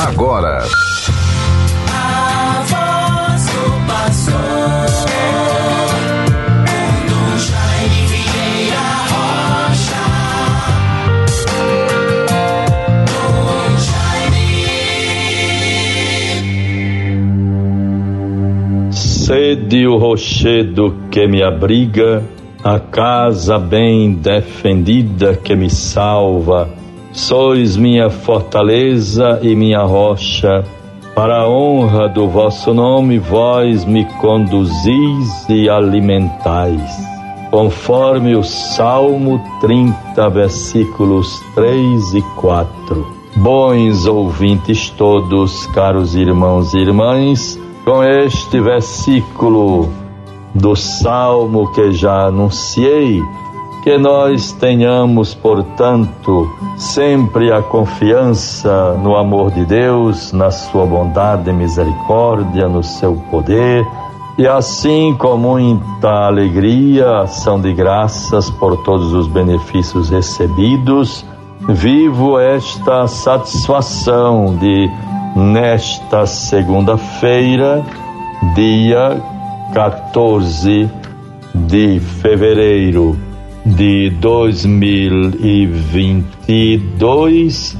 agora. Sede o rochedo que me abriga, a casa bem defendida que me salva. Sois minha fortaleza e minha rocha. Para a honra do vosso nome, vós me conduzis e alimentais. Conforme o Salmo 30, versículos 3 e 4. Bons ouvintes todos, caros irmãos e irmãs, com este versículo do Salmo que já anunciei, que nós tenhamos, portanto, sempre a confiança no amor de Deus, na sua bondade e misericórdia, no seu poder, e assim com muita alegria, ação de graças por todos os benefícios recebidos, vivo esta satisfação de, nesta segunda-feira, dia 14 de fevereiro de 2022,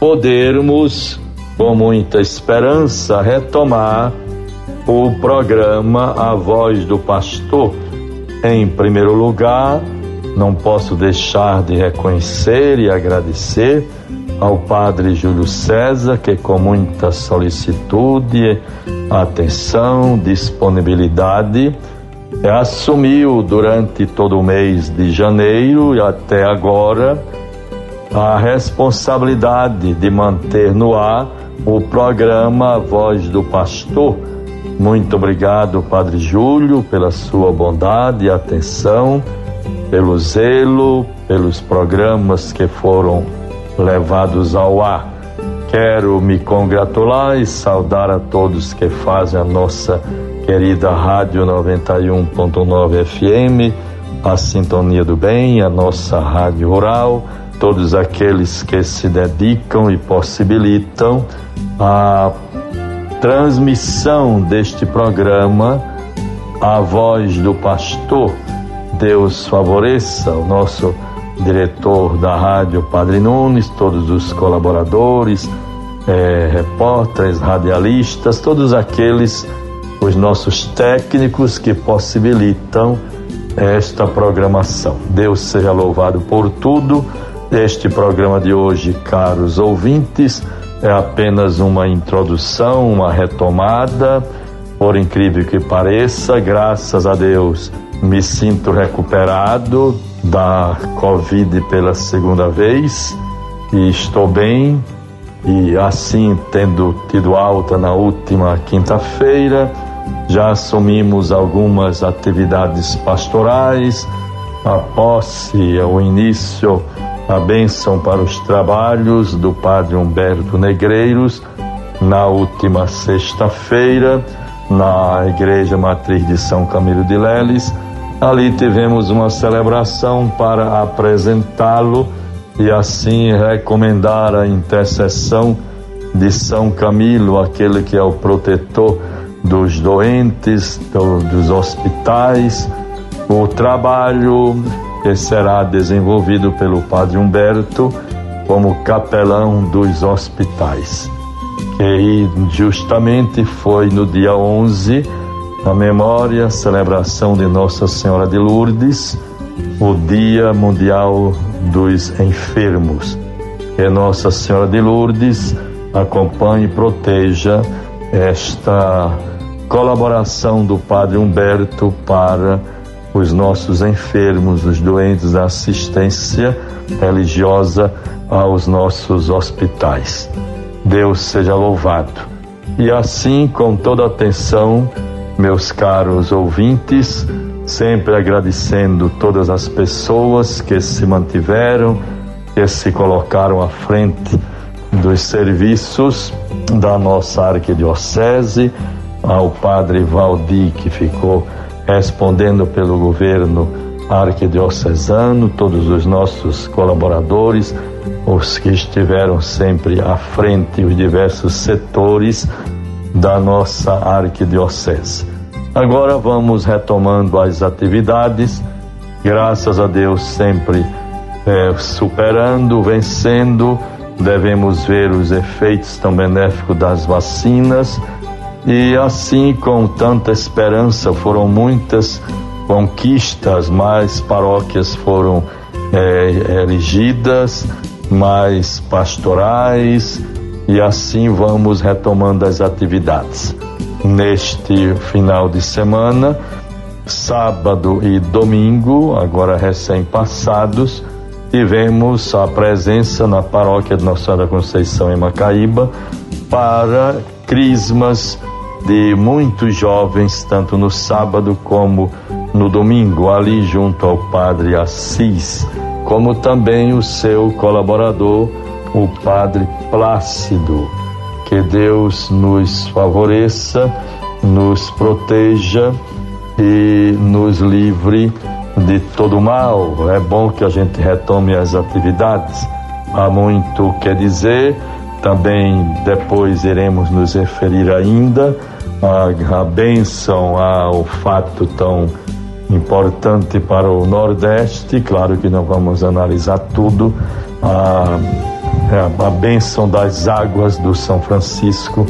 podermos, com muita esperança, retomar o programa A Voz do Pastor. Em primeiro lugar, não posso deixar de reconhecer e agradecer ao Padre Júlio César, que com muita solicitude, atenção, disponibilidade, assumiu durante todo o mês de janeiro e até agora a responsabilidade de manter no ar o programa Voz do Pastor. Muito obrigado, Padre Júlio, pela sua bondade e atenção, pelo zelo, pelos programas que foram levados ao ar. Quero me congratular e saudar a todos que fazem a nossa querida Rádio 91.9 FM, a Sintonia do Bem, a nossa Rádio Rural, todos aqueles que se dedicam e possibilitam a transmissão deste programa, A Voz do Pastor. Deus favoreça o nosso diretor da rádio Padre Nunes, todos os colaboradores, eh, repórteres, radialistas, todos aqueles, os nossos técnicos que possibilitam esta programação. Deus seja louvado por tudo. Este programa de hoje, caros ouvintes, é apenas uma introdução, uma retomada. Por incrível que pareça, graças a Deus, me sinto recuperado da Covid pela segunda vez e estou bem. E assim, tendo tido alta na última quinta-feira, já assumimos algumas atividades pastorais, a posse, o início, a bênção para os trabalhos do Padre Humberto Negreiros na última sexta-feira, na Igreja Matriz de São Camilo de Leles. Ali tivemos uma celebração para apresentá-lo e assim recomendar a intercessão de São Camilo, aquele que é o protetor dos doentes, do, dos hospitais, o trabalho que será desenvolvido pelo Padre Humberto como capelão dos hospitais. Que justamente foi no dia 11, na memória, celebração de Nossa Senhora de Lourdes, o Dia Mundial dos Enfermos. Que Nossa Senhora de Lourdes acompanhe e proteja esta colaboração do Padre Humberto para os nossos enfermos, os doentes, a assistência religiosa aos nossos hospitais. Deus seja louvado. E assim, com toda atenção, meus caros ouvintes, sempre agradecendo todas as pessoas que se mantiveram, que se colocaram à frente dos serviços da nossa arquidiocese, ao padre Valdir, que ficou respondendo pelo governo arquidiocesano, todos os nossos colaboradores, os que estiveram sempre à frente, os diversos setores da nossa arquidiocese. Agora vamos retomando as atividades, graças a Deus sempre é, superando, vencendo. Devemos ver os efeitos tão benéficos das vacinas e assim, com tanta esperança, foram muitas conquistas, mais paróquias foram é, erigidas, mais pastorais, e assim vamos retomando as atividades. Neste final de semana, sábado e domingo, agora recém-passados, tivemos a presença na paróquia de Nossa Senhora Conceição em Macaíba para crismas de muitos jovens, tanto no sábado como no domingo, ali junto ao Padre Assis, como também o seu colaborador, o Padre Plácido. Que Deus nos favoreça, nos proteja e nos livre de todo mal. É bom que a gente retome as atividades. Há muito o que dizer, também depois iremos nos referir ainda à, à bênção, ao fato tão importante para o Nordeste. Claro que não vamos analisar tudo. A, a, a bênção das águas do São Francisco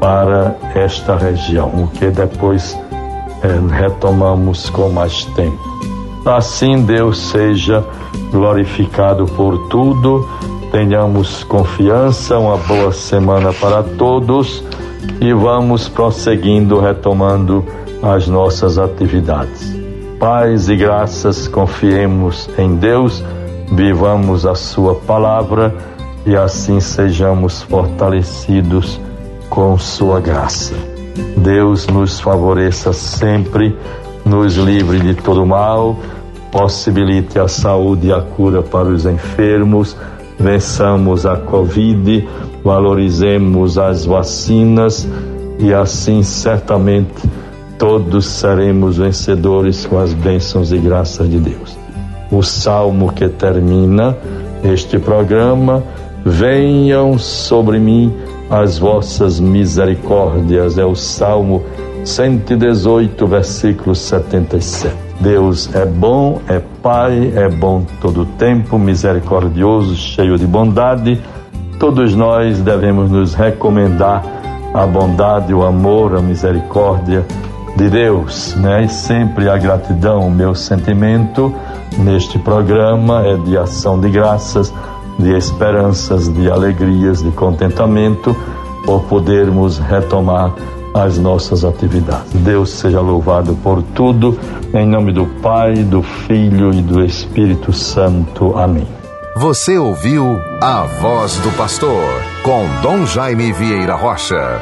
para esta região, o que depois é, retomamos com mais tempo. Assim Deus seja glorificado por tudo. Tenhamos confiança, uma boa semana para todos e vamos prosseguindo, retomando as nossas atividades. Paz e graças, confiemos em Deus, vivamos a Sua palavra e assim sejamos fortalecidos com Sua graça. Deus nos favoreça sempre nos livre de todo mal, possibilite a saúde e a cura para os enfermos, vençamos a Covid, valorizemos as vacinas e assim certamente todos seremos vencedores com as bênçãos e graças de Deus. O salmo que termina este programa, venham sobre mim as vossas misericórdias, é o salmo 118, versículo 77. Deus é bom, é Pai, é bom todo o tempo, misericordioso, cheio de bondade. Todos nós devemos nos recomendar a bondade, o amor, a misericórdia de Deus, né? E sempre a gratidão, o meu sentimento neste programa é de ação de graças, de esperanças, de alegrias, de contentamento por podermos retomar as nossas atividades. Deus seja louvado por tudo, em nome do Pai, do Filho e do Espírito Santo. Amém. Você ouviu a voz do pastor com Dom Jaime Vieira Rocha.